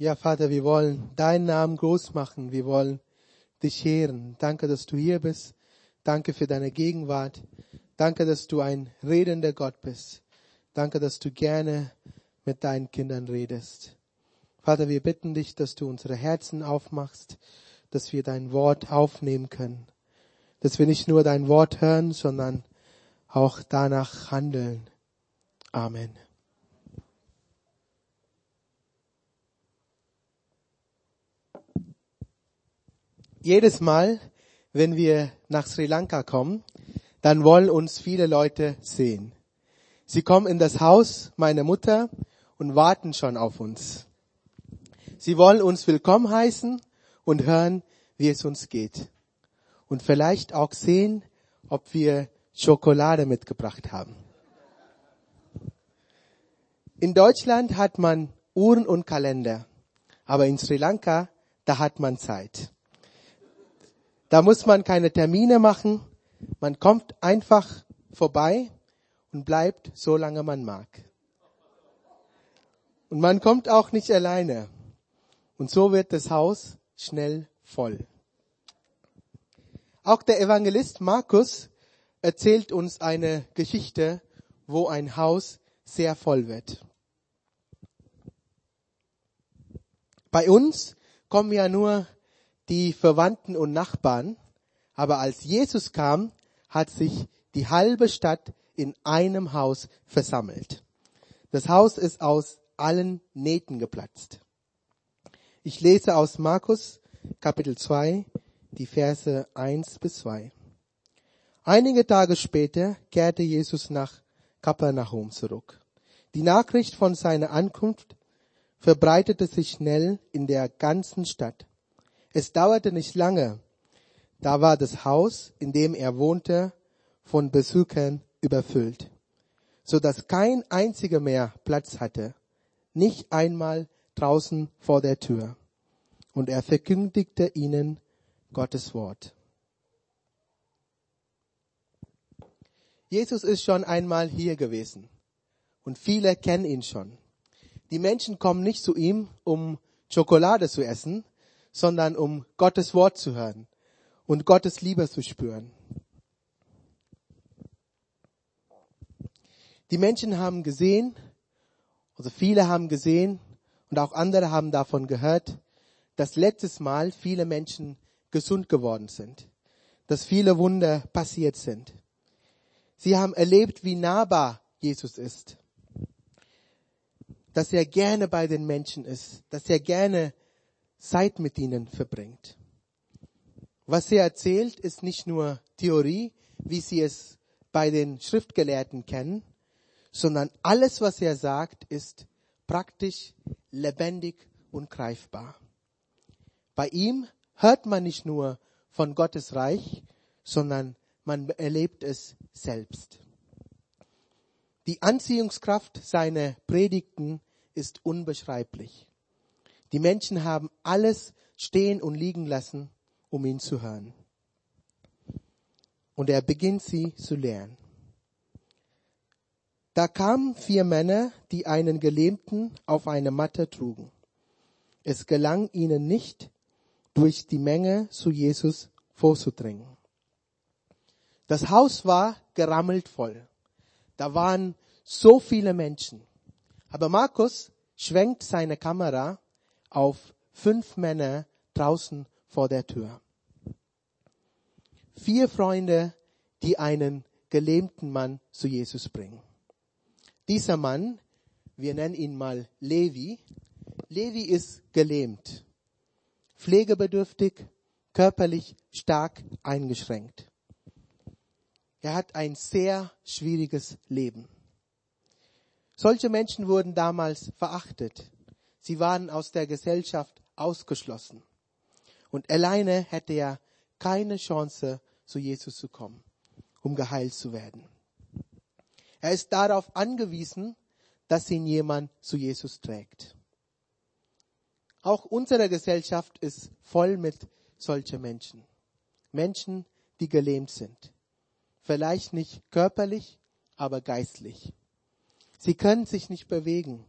Ja, Vater, wir wollen deinen Namen groß machen. Wir wollen dich ehren. Danke, dass du hier bist. Danke für deine Gegenwart. Danke, dass du ein redender Gott bist. Danke, dass du gerne mit deinen Kindern redest. Vater, wir bitten dich, dass du unsere Herzen aufmachst, dass wir dein Wort aufnehmen können. Dass wir nicht nur dein Wort hören, sondern auch danach handeln. Amen. Jedes Mal, wenn wir nach Sri Lanka kommen, dann wollen uns viele Leute sehen. Sie kommen in das Haus meiner Mutter und warten schon auf uns. Sie wollen uns willkommen heißen und hören, wie es uns geht. Und vielleicht auch sehen, ob wir Schokolade mitgebracht haben. In Deutschland hat man Uhren und Kalender, aber in Sri Lanka, da hat man Zeit. Da muss man keine Termine machen. Man kommt einfach vorbei und bleibt so lange man mag. Und man kommt auch nicht alleine. Und so wird das Haus schnell voll. Auch der Evangelist Markus erzählt uns eine Geschichte, wo ein Haus sehr voll wird. Bei uns kommen ja nur die Verwandten und Nachbarn, aber als Jesus kam, hat sich die halbe Stadt in einem Haus versammelt. Das Haus ist aus allen Nähten geplatzt. Ich lese aus Markus Kapitel 2 die Verse 1 bis 2. Einige Tage später kehrte Jesus nach Kapernaum zurück. Die Nachricht von seiner Ankunft verbreitete sich schnell in der ganzen Stadt. Es dauerte nicht lange. Da war das Haus, in dem er wohnte, von Besuchern überfüllt, so dass kein einziger mehr Platz hatte, nicht einmal draußen vor der Tür. Und er verkündigte ihnen Gottes Wort. Jesus ist schon einmal hier gewesen und viele kennen ihn schon. Die Menschen kommen nicht zu ihm, um Schokolade zu essen, sondern um Gottes Wort zu hören und Gottes Liebe zu spüren. Die Menschen haben gesehen, also viele haben gesehen und auch andere haben davon gehört, dass letztes Mal viele Menschen gesund geworden sind, dass viele Wunder passiert sind. Sie haben erlebt, wie nahbar Jesus ist, dass er gerne bei den Menschen ist, dass er gerne Zeit mit ihnen verbringt. Was sie erzählt, ist nicht nur Theorie, wie sie es bei den Schriftgelehrten kennen, sondern alles, was er sagt, ist praktisch, lebendig und greifbar. Bei ihm hört man nicht nur von Gottes Reich, sondern man erlebt es selbst. Die Anziehungskraft seiner Predigten ist unbeschreiblich. Die Menschen haben alles stehen und liegen lassen, um ihn zu hören. Und er beginnt sie zu lernen. Da kamen vier Männer, die einen Gelähmten auf eine Matte trugen. Es gelang ihnen nicht, durch die Menge zu Jesus vorzudringen. Das Haus war gerammelt voll. Da waren so viele Menschen. Aber Markus schwenkt seine Kamera auf fünf Männer draußen vor der Tür. Vier Freunde, die einen gelähmten Mann zu Jesus bringen. Dieser Mann, wir nennen ihn mal Levi. Levi ist gelähmt, pflegebedürftig, körperlich stark eingeschränkt. Er hat ein sehr schwieriges Leben. Solche Menschen wurden damals verachtet. Sie waren aus der Gesellschaft ausgeschlossen. Und alleine hätte er keine Chance, zu Jesus zu kommen, um geheilt zu werden. Er ist darauf angewiesen, dass ihn jemand zu Jesus trägt. Auch unsere Gesellschaft ist voll mit solchen Menschen. Menschen, die gelähmt sind. Vielleicht nicht körperlich, aber geistlich. Sie können sich nicht bewegen.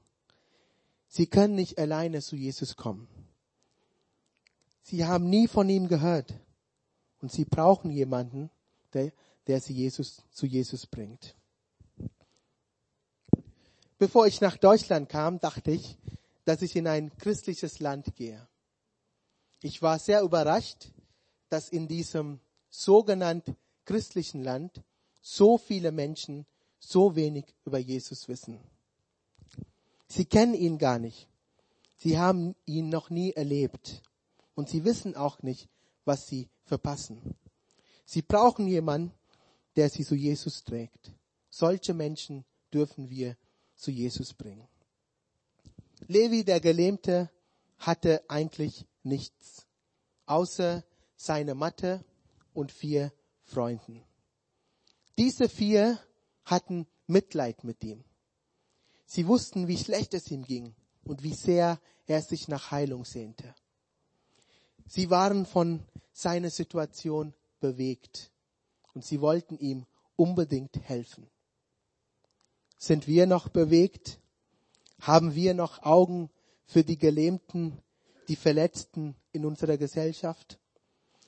Sie können nicht alleine zu Jesus kommen. Sie haben nie von ihm gehört. Und sie brauchen jemanden, der, der sie Jesus, zu Jesus bringt. Bevor ich nach Deutschland kam, dachte ich, dass ich in ein christliches Land gehe. Ich war sehr überrascht, dass in diesem sogenannten christlichen Land so viele Menschen so wenig über Jesus wissen. Sie kennen ihn gar nicht. Sie haben ihn noch nie erlebt. Und sie wissen auch nicht, was sie verpassen. Sie brauchen jemanden, der sie zu Jesus trägt. Solche Menschen dürfen wir zu Jesus bringen. Levi, der Gelähmte, hatte eigentlich nichts, außer seine Matte und vier Freunden. Diese vier hatten Mitleid mit ihm. Sie wussten, wie schlecht es ihm ging und wie sehr er sich nach Heilung sehnte. Sie waren von seiner Situation bewegt und sie wollten ihm unbedingt helfen. Sind wir noch bewegt? Haben wir noch Augen für die Gelähmten, die Verletzten in unserer Gesellschaft?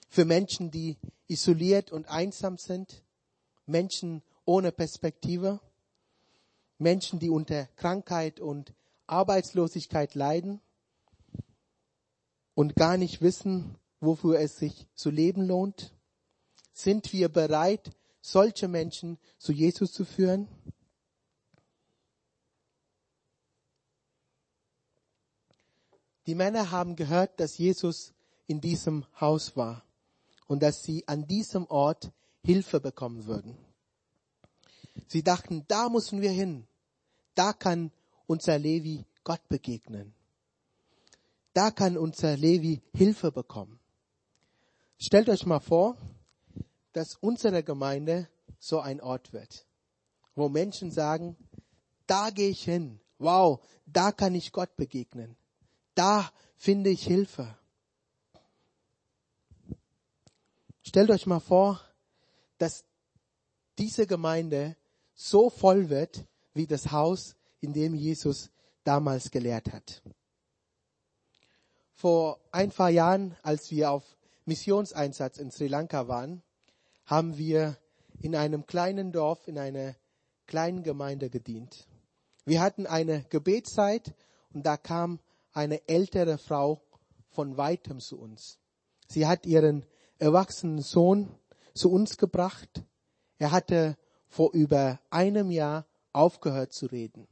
Für Menschen, die isoliert und einsam sind? Menschen ohne Perspektive? Menschen, die unter Krankheit und Arbeitslosigkeit leiden? und gar nicht wissen, wofür es sich zu leben lohnt? Sind wir bereit, solche Menschen zu Jesus zu führen? Die Männer haben gehört, dass Jesus in diesem Haus war und dass sie an diesem Ort Hilfe bekommen würden. Sie dachten, da müssen wir hin. Da kann unser Levi Gott begegnen. Da kann unser Levi Hilfe bekommen. Stellt euch mal vor, dass unsere Gemeinde so ein Ort wird, wo Menschen sagen, da gehe ich hin. Wow, da kann ich Gott begegnen. Da finde ich Hilfe. Stellt euch mal vor, dass diese Gemeinde so voll wird wie das Haus, in dem Jesus damals gelehrt hat vor ein paar Jahren, als wir auf Missionseinsatz in Sri Lanka waren, haben wir in einem kleinen Dorf, in einer kleinen Gemeinde gedient. Wir hatten eine Gebetszeit und da kam eine ältere Frau von weitem zu uns. Sie hat ihren erwachsenen Sohn zu uns gebracht. Er hatte vor über einem Jahr aufgehört zu reden.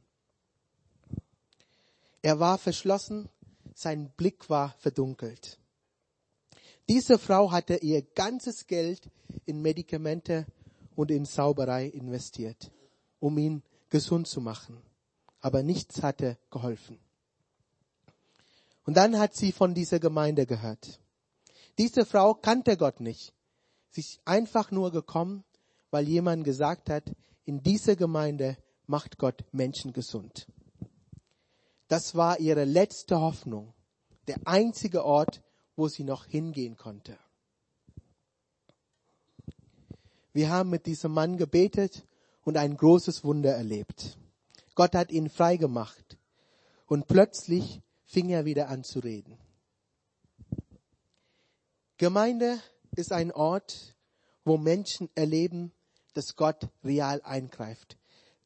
Er war verschlossen sein Blick war verdunkelt. Diese Frau hatte ihr ganzes Geld in Medikamente und in Sauberei investiert, um ihn gesund zu machen. Aber nichts hatte geholfen. Und dann hat sie von dieser Gemeinde gehört. Diese Frau kannte Gott nicht. Sie ist einfach nur gekommen, weil jemand gesagt hat, in dieser Gemeinde macht Gott Menschen gesund. Das war ihre letzte Hoffnung, der einzige Ort, wo sie noch hingehen konnte. Wir haben mit diesem Mann gebetet und ein großes Wunder erlebt. Gott hat ihn frei gemacht und plötzlich fing er wieder an zu reden. Gemeinde ist ein Ort, wo Menschen erleben, dass Gott real eingreift,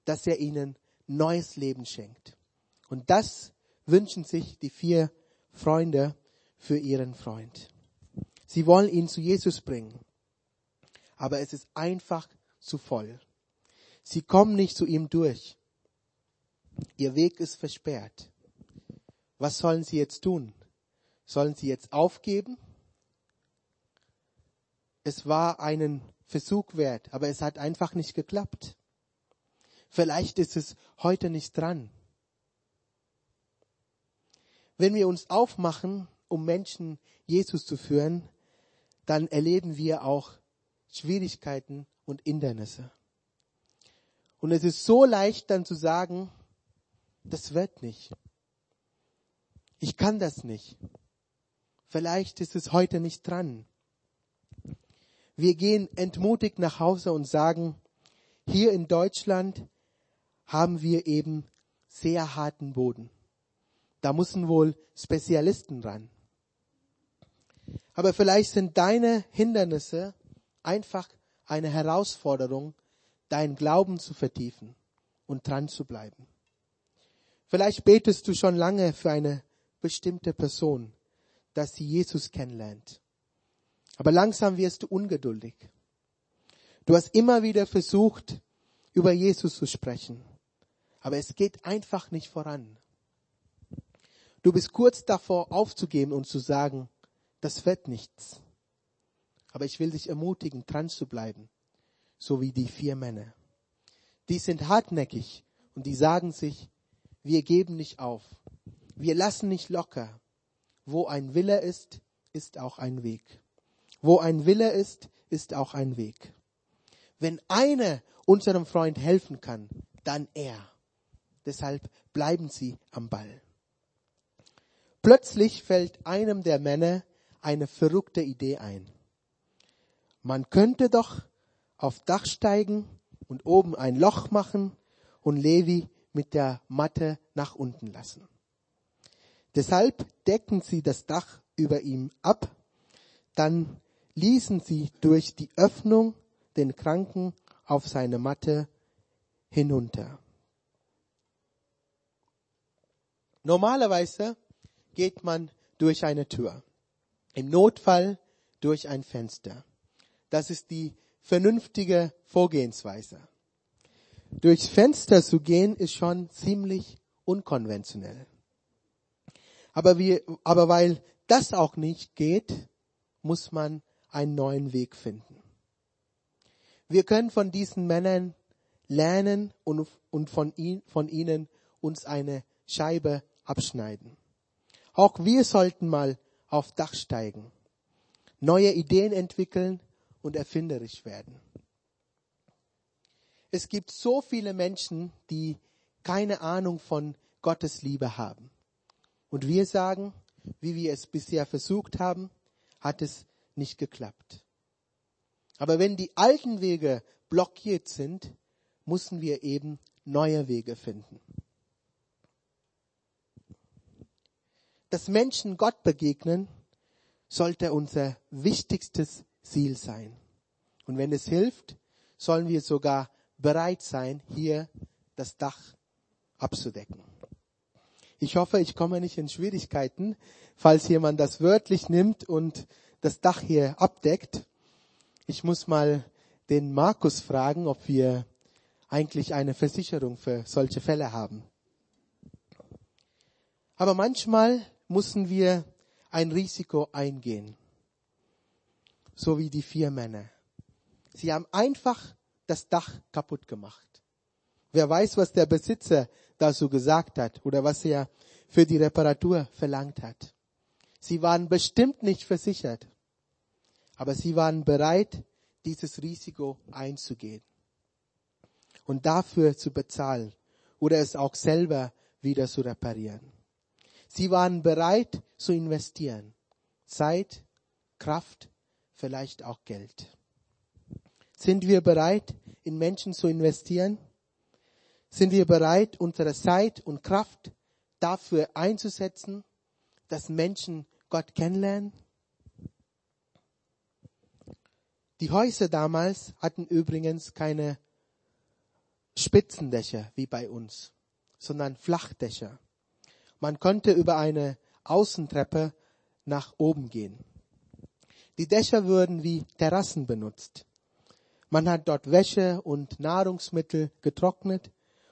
dass er ihnen neues Leben schenkt. Und das wünschen sich die vier Freunde für ihren Freund. Sie wollen ihn zu Jesus bringen. Aber es ist einfach zu voll. Sie kommen nicht zu ihm durch. Ihr Weg ist versperrt. Was sollen sie jetzt tun? Sollen sie jetzt aufgeben? Es war einen Versuch wert, aber es hat einfach nicht geklappt. Vielleicht ist es heute nicht dran. Wenn wir uns aufmachen, um Menschen Jesus zu führen, dann erleben wir auch Schwierigkeiten und Hindernisse. Und es ist so leicht dann zu sagen, das wird nicht. Ich kann das nicht. Vielleicht ist es heute nicht dran. Wir gehen entmutigt nach Hause und sagen, hier in Deutschland haben wir eben sehr harten Boden. Da müssen wohl Spezialisten ran. Aber vielleicht sind deine Hindernisse einfach eine Herausforderung, deinen Glauben zu vertiefen und dran zu bleiben. Vielleicht betest du schon lange für eine bestimmte Person, dass sie Jesus kennenlernt. Aber langsam wirst du ungeduldig. Du hast immer wieder versucht, über Jesus zu sprechen. Aber es geht einfach nicht voran. Du bist kurz davor aufzugeben und zu sagen, das wird nichts. Aber ich will dich ermutigen, dran zu bleiben, so wie die vier Männer. Die sind hartnäckig und die sagen sich, wir geben nicht auf. Wir lassen nicht locker. Wo ein Wille ist, ist auch ein Weg. Wo ein Wille ist, ist auch ein Weg. Wenn einer unserem Freund helfen kann, dann er. Deshalb bleiben sie am Ball. Plötzlich fällt einem der Männer eine verrückte Idee ein. Man könnte doch auf Dach steigen und oben ein Loch machen und Levi mit der Matte nach unten lassen. Deshalb decken sie das Dach über ihm ab, dann ließen sie durch die Öffnung den Kranken auf seine Matte hinunter. Normalerweise geht man durch eine Tür. Im Notfall durch ein Fenster. Das ist die vernünftige Vorgehensweise. Durchs Fenster zu gehen ist schon ziemlich unkonventionell. Aber, wir, aber weil das auch nicht geht, muss man einen neuen Weg finden. Wir können von diesen Männern lernen und, und von, ihn, von ihnen uns eine Scheibe abschneiden. Auch wir sollten mal auf Dach steigen, neue Ideen entwickeln und erfinderisch werden. Es gibt so viele Menschen, die keine Ahnung von Gottes Liebe haben. Und wir sagen, wie wir es bisher versucht haben, hat es nicht geklappt. Aber wenn die alten Wege blockiert sind, müssen wir eben neue Wege finden. Dass Menschen Gott begegnen, sollte unser wichtigstes Ziel sein. Und wenn es hilft, sollen wir sogar bereit sein, hier das Dach abzudecken. Ich hoffe, ich komme nicht in Schwierigkeiten, falls jemand das wörtlich nimmt und das Dach hier abdeckt. Ich muss mal den Markus fragen, ob wir eigentlich eine Versicherung für solche Fälle haben. Aber manchmal mussten wir ein Risiko eingehen. So wie die vier Männer. Sie haben einfach das Dach kaputt gemacht. Wer weiß, was der Besitzer dazu gesagt hat oder was er für die Reparatur verlangt hat. Sie waren bestimmt nicht versichert, aber sie waren bereit, dieses Risiko einzugehen und dafür zu bezahlen oder es auch selber wieder zu reparieren. Sie waren bereit zu investieren. Zeit, Kraft, vielleicht auch Geld. Sind wir bereit, in Menschen zu investieren? Sind wir bereit, unsere Zeit und Kraft dafür einzusetzen, dass Menschen Gott kennenlernen? Die Häuser damals hatten übrigens keine Spitzendächer wie bei uns, sondern Flachdächer. Man konnte über eine Außentreppe nach oben gehen. Die Dächer würden wie Terrassen benutzt. Man hat dort Wäsche und Nahrungsmittel getrocknet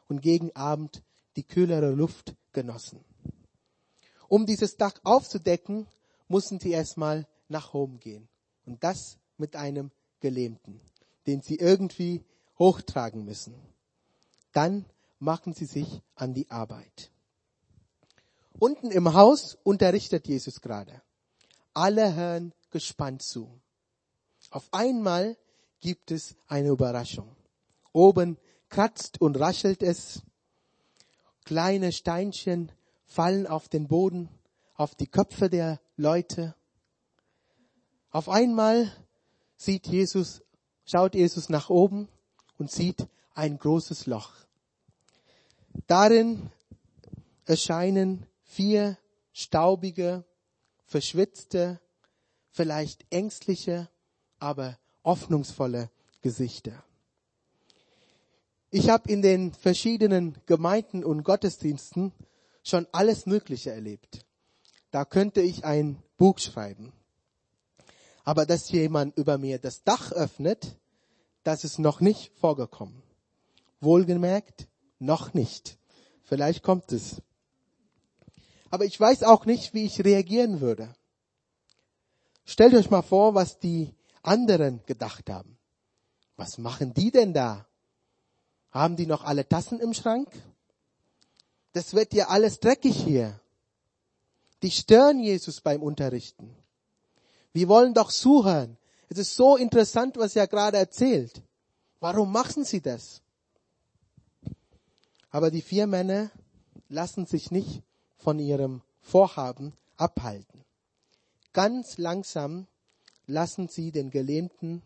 und gegen Abend die kühlere Luft genossen. Um dieses Dach aufzudecken, mussten sie erstmal nach oben gehen. Und das mit einem Gelähmten, den sie irgendwie hochtragen müssen. Dann machen sie sich an die Arbeit. Unten im Haus unterrichtet Jesus gerade. Alle hören gespannt zu. Auf einmal gibt es eine Überraschung. Oben kratzt und raschelt es. Kleine Steinchen fallen auf den Boden, auf die Köpfe der Leute. Auf einmal sieht Jesus, schaut Jesus nach oben und sieht ein großes Loch. Darin erscheinen vier staubige, verschwitzte, vielleicht ängstliche, aber hoffnungsvolle Gesichter. Ich habe in den verschiedenen Gemeinden und Gottesdiensten schon alles Mögliche erlebt. Da könnte ich ein Buch schreiben. Aber dass jemand über mir das Dach öffnet, das ist noch nicht vorgekommen. Wohlgemerkt, noch nicht. Vielleicht kommt es. Aber ich weiß auch nicht, wie ich reagieren würde. Stellt euch mal vor, was die anderen gedacht haben. Was machen die denn da? Haben die noch alle Tassen im Schrank? Das wird ja alles dreckig hier. Die stören Jesus beim Unterrichten. Wir wollen doch zuhören. Es ist so interessant, was er gerade erzählt. Warum machen sie das? Aber die vier Männer lassen sich nicht von ihrem Vorhaben abhalten. Ganz langsam lassen sie den Gelähmten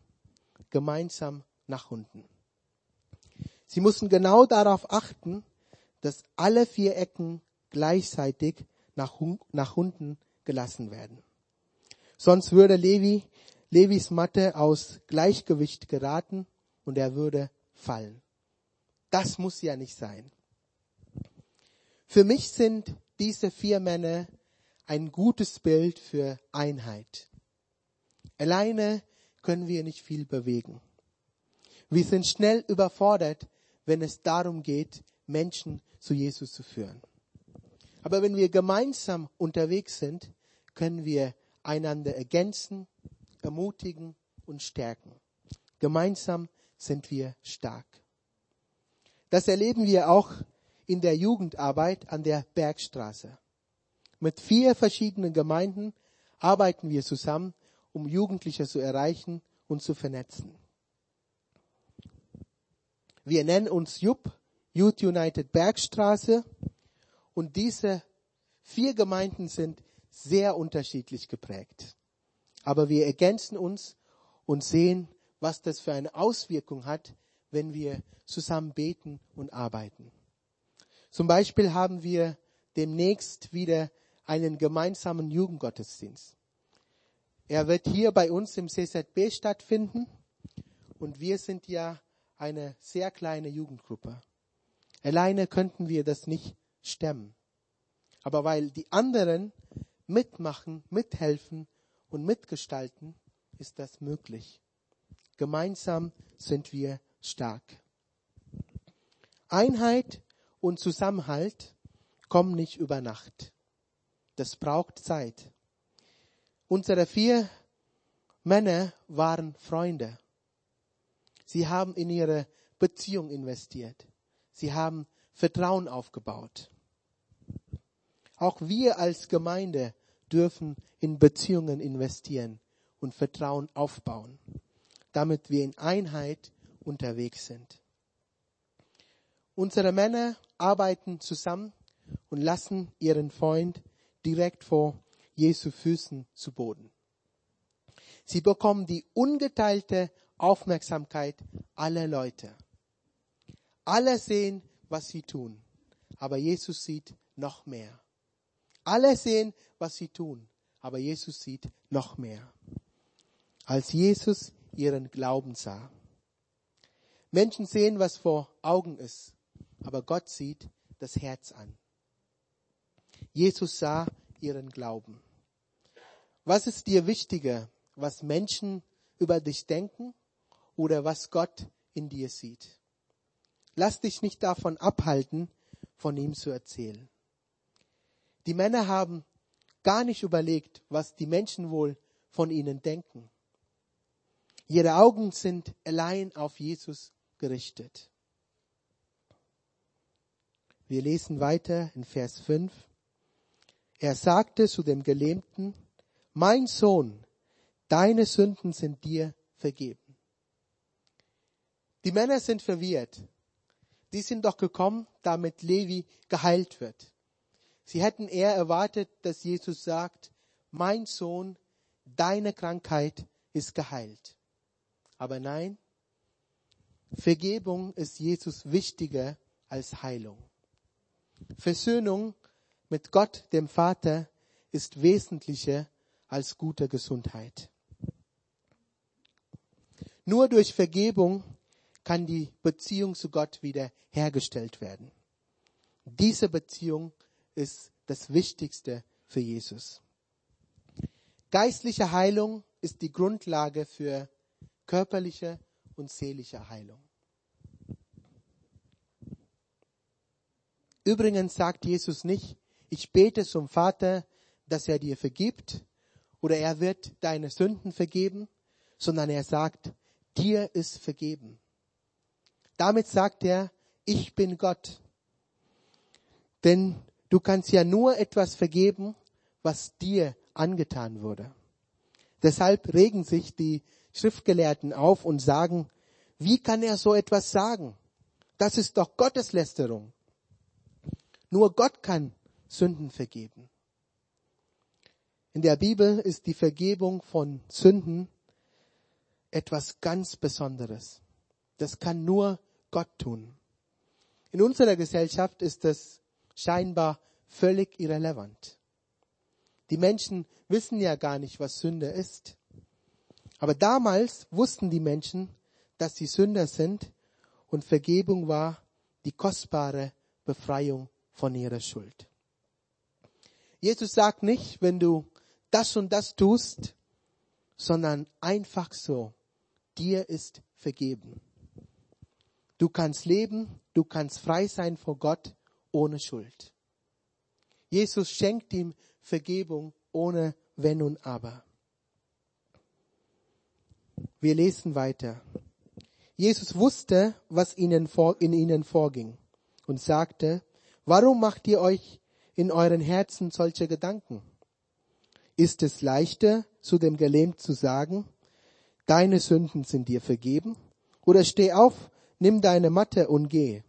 gemeinsam nach unten. Sie müssen genau darauf achten, dass alle vier Ecken gleichzeitig nach, nach unten gelassen werden. Sonst würde Levi, Levis Matte aus Gleichgewicht geraten und er würde fallen. Das muss ja nicht sein. Für mich sind diese vier Männer ein gutes Bild für Einheit. Alleine können wir nicht viel bewegen. Wir sind schnell überfordert, wenn es darum geht, Menschen zu Jesus zu führen. Aber wenn wir gemeinsam unterwegs sind, können wir einander ergänzen, ermutigen und stärken. Gemeinsam sind wir stark. Das erleben wir auch in der Jugendarbeit an der Bergstraße. Mit vier verschiedenen Gemeinden arbeiten wir zusammen, um Jugendliche zu erreichen und zu vernetzen. Wir nennen uns JUP, Youth United Bergstraße, und diese vier Gemeinden sind sehr unterschiedlich geprägt. Aber wir ergänzen uns und sehen, was das für eine Auswirkung hat, wenn wir zusammen beten und arbeiten. Zum Beispiel haben wir demnächst wieder einen gemeinsamen Jugendgottesdienst. Er wird hier bei uns im CZB stattfinden und wir sind ja eine sehr kleine Jugendgruppe. Alleine könnten wir das nicht stemmen. Aber weil die anderen mitmachen, mithelfen und mitgestalten, ist das möglich. Gemeinsam sind wir stark. Einheit und Zusammenhalt kommen nicht über Nacht. Das braucht Zeit. Unsere vier Männer waren Freunde. Sie haben in ihre Beziehung investiert. Sie haben Vertrauen aufgebaut. Auch wir als Gemeinde dürfen in Beziehungen investieren und Vertrauen aufbauen, damit wir in Einheit unterwegs sind. Unsere Männer arbeiten zusammen und lassen ihren Freund direkt vor Jesu Füßen zu Boden. Sie bekommen die ungeteilte Aufmerksamkeit aller Leute. Alle sehen, was sie tun, aber Jesus sieht noch mehr. Alle sehen, was sie tun, aber Jesus sieht noch mehr. Als Jesus ihren Glauben sah. Menschen sehen, was vor Augen ist, aber Gott sieht das Herz an. Jesus sah ihren Glauben. Was ist dir wichtiger, was Menschen über dich denken oder was Gott in dir sieht? Lass dich nicht davon abhalten, von ihm zu erzählen. Die Männer haben gar nicht überlegt, was die Menschen wohl von ihnen denken. Ihre Augen sind allein auf Jesus gerichtet. Wir lesen weiter in Vers 5. Er sagte zu dem Gelähmten, mein Sohn, deine Sünden sind dir vergeben. Die Männer sind verwirrt. Die sind doch gekommen, damit Levi geheilt wird. Sie hätten eher erwartet, dass Jesus sagt, mein Sohn, deine Krankheit ist geheilt. Aber nein, Vergebung ist Jesus wichtiger als Heilung. Versöhnung mit Gott, dem Vater, ist wesentlicher als gute Gesundheit. Nur durch Vergebung kann die Beziehung zu Gott wieder hergestellt werden. Diese Beziehung ist das Wichtigste für Jesus. Geistliche Heilung ist die Grundlage für körperliche und seelische Heilung. Übrigens sagt Jesus nicht, ich bete zum Vater, dass er dir vergibt oder er wird deine Sünden vergeben, sondern er sagt, dir ist vergeben. Damit sagt er, ich bin Gott. Denn du kannst ja nur etwas vergeben, was dir angetan wurde. Deshalb regen sich die Schriftgelehrten auf und sagen, wie kann er so etwas sagen? Das ist doch Gotteslästerung. Nur Gott kann Sünden vergeben. In der Bibel ist die Vergebung von Sünden etwas ganz Besonderes. Das kann nur Gott tun. In unserer Gesellschaft ist das scheinbar völlig irrelevant. Die Menschen wissen ja gar nicht, was Sünde ist. Aber damals wussten die Menschen, dass sie Sünder sind und Vergebung war die kostbare Befreiung von ihrer Schuld. Jesus sagt nicht, wenn du das und das tust, sondern einfach so, dir ist vergeben. Du kannst leben, du kannst frei sein vor Gott ohne Schuld. Jesus schenkt ihm Vergebung ohne Wenn und Aber. Wir lesen weiter. Jesus wusste, was ihnen vor, in ihnen vorging und sagte, warum macht ihr euch in euren Herzen solche Gedanken? Ist es leichter, zu dem Gelähmt zu sagen, deine Sünden sind dir vergeben? Oder steh auf, nimm deine Matte und geh.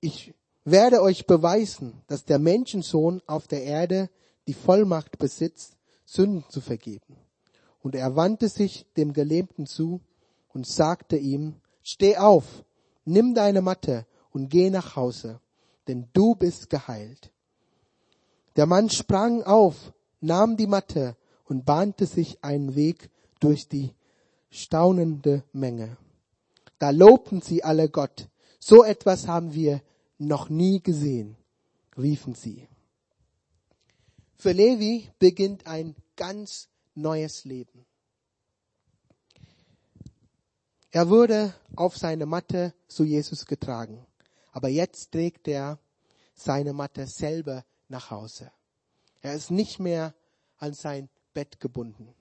Ich werde euch beweisen, dass der Menschensohn auf der Erde die Vollmacht besitzt, Sünden zu vergeben. Und er wandte sich dem Gelähmten zu und sagte ihm, steh auf, nimm deine Matte und geh nach Hause, denn du bist geheilt. Der Mann sprang auf, nahm die Matte und bahnte sich einen Weg durch die staunende Menge. Da lobten sie alle Gott. So etwas haben wir noch nie gesehen, riefen sie. Für Levi beginnt ein ganz neues Leben. Er wurde auf seine Matte zu Jesus getragen, aber jetzt trägt er seine Matte selber nach Hause. Er ist nicht mehr an sein Bett gebunden,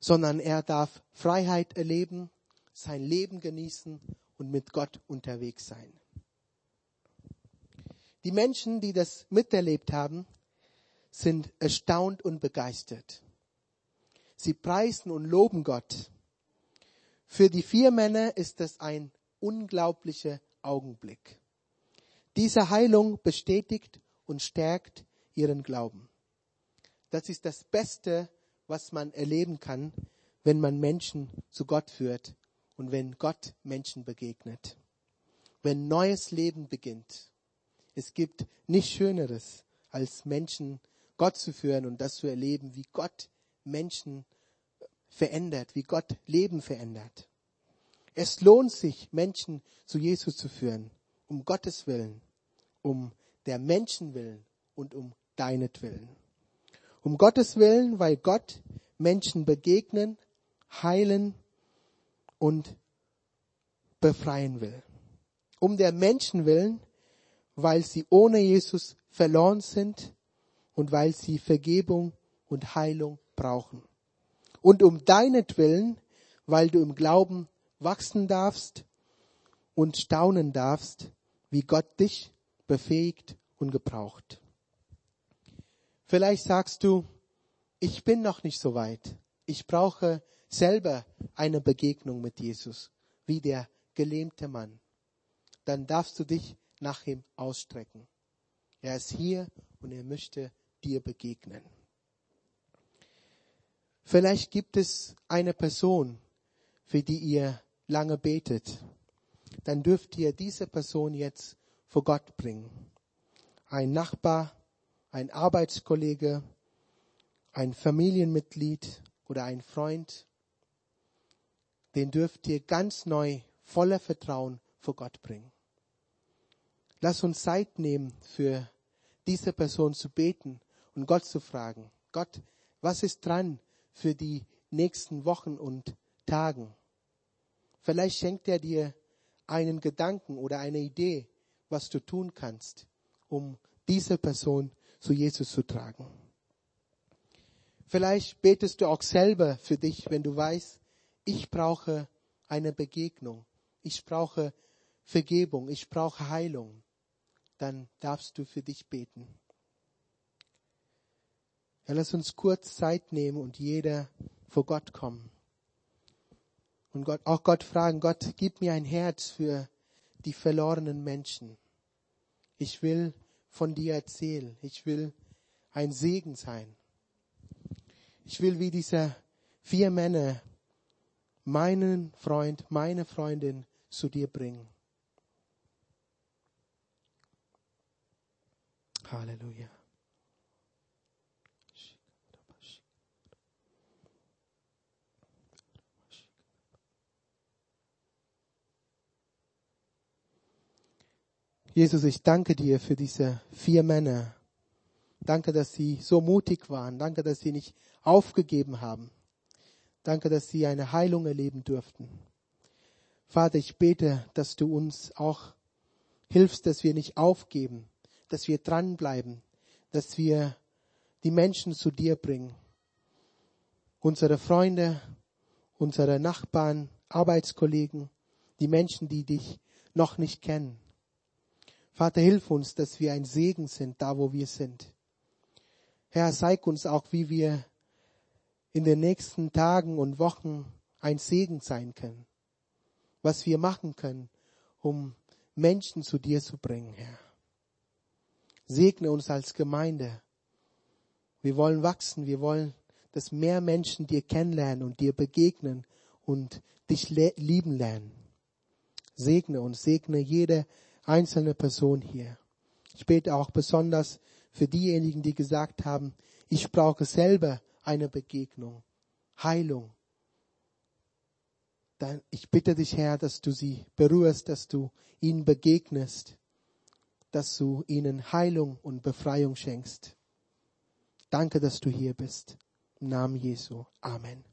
sondern er darf Freiheit erleben, sein Leben genießen und mit Gott unterwegs sein. Die Menschen, die das miterlebt haben, sind erstaunt und begeistert. Sie preisen und loben Gott. Für die vier Männer ist es ein unglaublicher Augenblick. Diese Heilung bestätigt und stärkt ihren Glauben. Das ist das Beste, was man erleben kann, wenn man Menschen zu Gott führt und wenn Gott Menschen begegnet. Wenn neues Leben beginnt. Es gibt nichts Schöneres, als Menschen Gott zu führen und das zu erleben, wie Gott Menschen verändert, wie Gott Leben verändert. Es lohnt sich, Menschen zu Jesus zu führen, um Gottes Willen, um der Menschen willen und um deinetwillen. Um Gottes Willen, weil Gott Menschen begegnen, heilen und befreien will. Um der Menschen willen, weil sie ohne Jesus verloren sind und weil sie Vergebung und Heilung brauchen. Und um deinetwillen, weil du im Glauben wachsen darfst und staunen darfst, wie Gott dich befähigt und gebraucht. Vielleicht sagst du, ich bin noch nicht so weit. Ich brauche selber eine Begegnung mit Jesus, wie der gelähmte Mann. Dann darfst du dich nach ihm ausstrecken. Er ist hier und er möchte dir begegnen. Vielleicht gibt es eine Person, für die ihr lange betet. Dann dürft ihr diese Person jetzt vor Gott bringen. Ein Nachbar, ein Arbeitskollege, ein Familienmitglied oder ein Freund, den dürft ihr ganz neu voller Vertrauen vor Gott bringen. Lass uns Zeit nehmen, für diese Person zu beten und Gott zu fragen, Gott, was ist dran für die nächsten Wochen und Tagen? Vielleicht schenkt er dir einen Gedanken oder eine Idee, was du tun kannst, um diese Person zu Jesus zu tragen. Vielleicht betest du auch selber für dich, wenn du weißt, ich brauche eine Begegnung, ich brauche Vergebung, ich brauche Heilung. Dann darfst du für dich beten. Ja, lass uns kurz Zeit nehmen und jeder vor Gott kommen. Und Gott, auch Gott fragen, Gott, gib mir ein Herz für die verlorenen Menschen. Ich will von dir erzählen. Ich will ein Segen sein. Ich will wie diese vier Männer meinen Freund, meine Freundin zu dir bringen. Halleluja. Jesus, ich danke dir für diese vier Männer. Danke, dass sie so mutig waren. Danke, dass sie nicht aufgegeben haben. Danke, dass sie eine Heilung erleben durften. Vater, ich bete, dass du uns auch hilfst, dass wir nicht aufgeben, dass wir dranbleiben, dass wir die Menschen zu dir bringen. Unsere Freunde, unsere Nachbarn, Arbeitskollegen, die Menschen, die dich noch nicht kennen. Vater, hilf uns, dass wir ein Segen sind, da wo wir sind. Herr, zeig uns auch, wie wir in den nächsten Tagen und Wochen ein Segen sein können. Was wir machen können, um Menschen zu dir zu bringen, Herr. Segne uns als Gemeinde. Wir wollen wachsen, wir wollen, dass mehr Menschen dir kennenlernen und dir begegnen und dich lieben lernen. Segne uns, segne jede einzelne Person hier. Ich bete auch besonders für diejenigen, die gesagt haben, ich brauche selber eine Begegnung, Heilung. Dann, ich bitte dich, Herr, dass du sie berührst, dass du ihnen begegnest, dass du ihnen Heilung und Befreiung schenkst. Danke, dass du hier bist. Im Namen Jesu. Amen.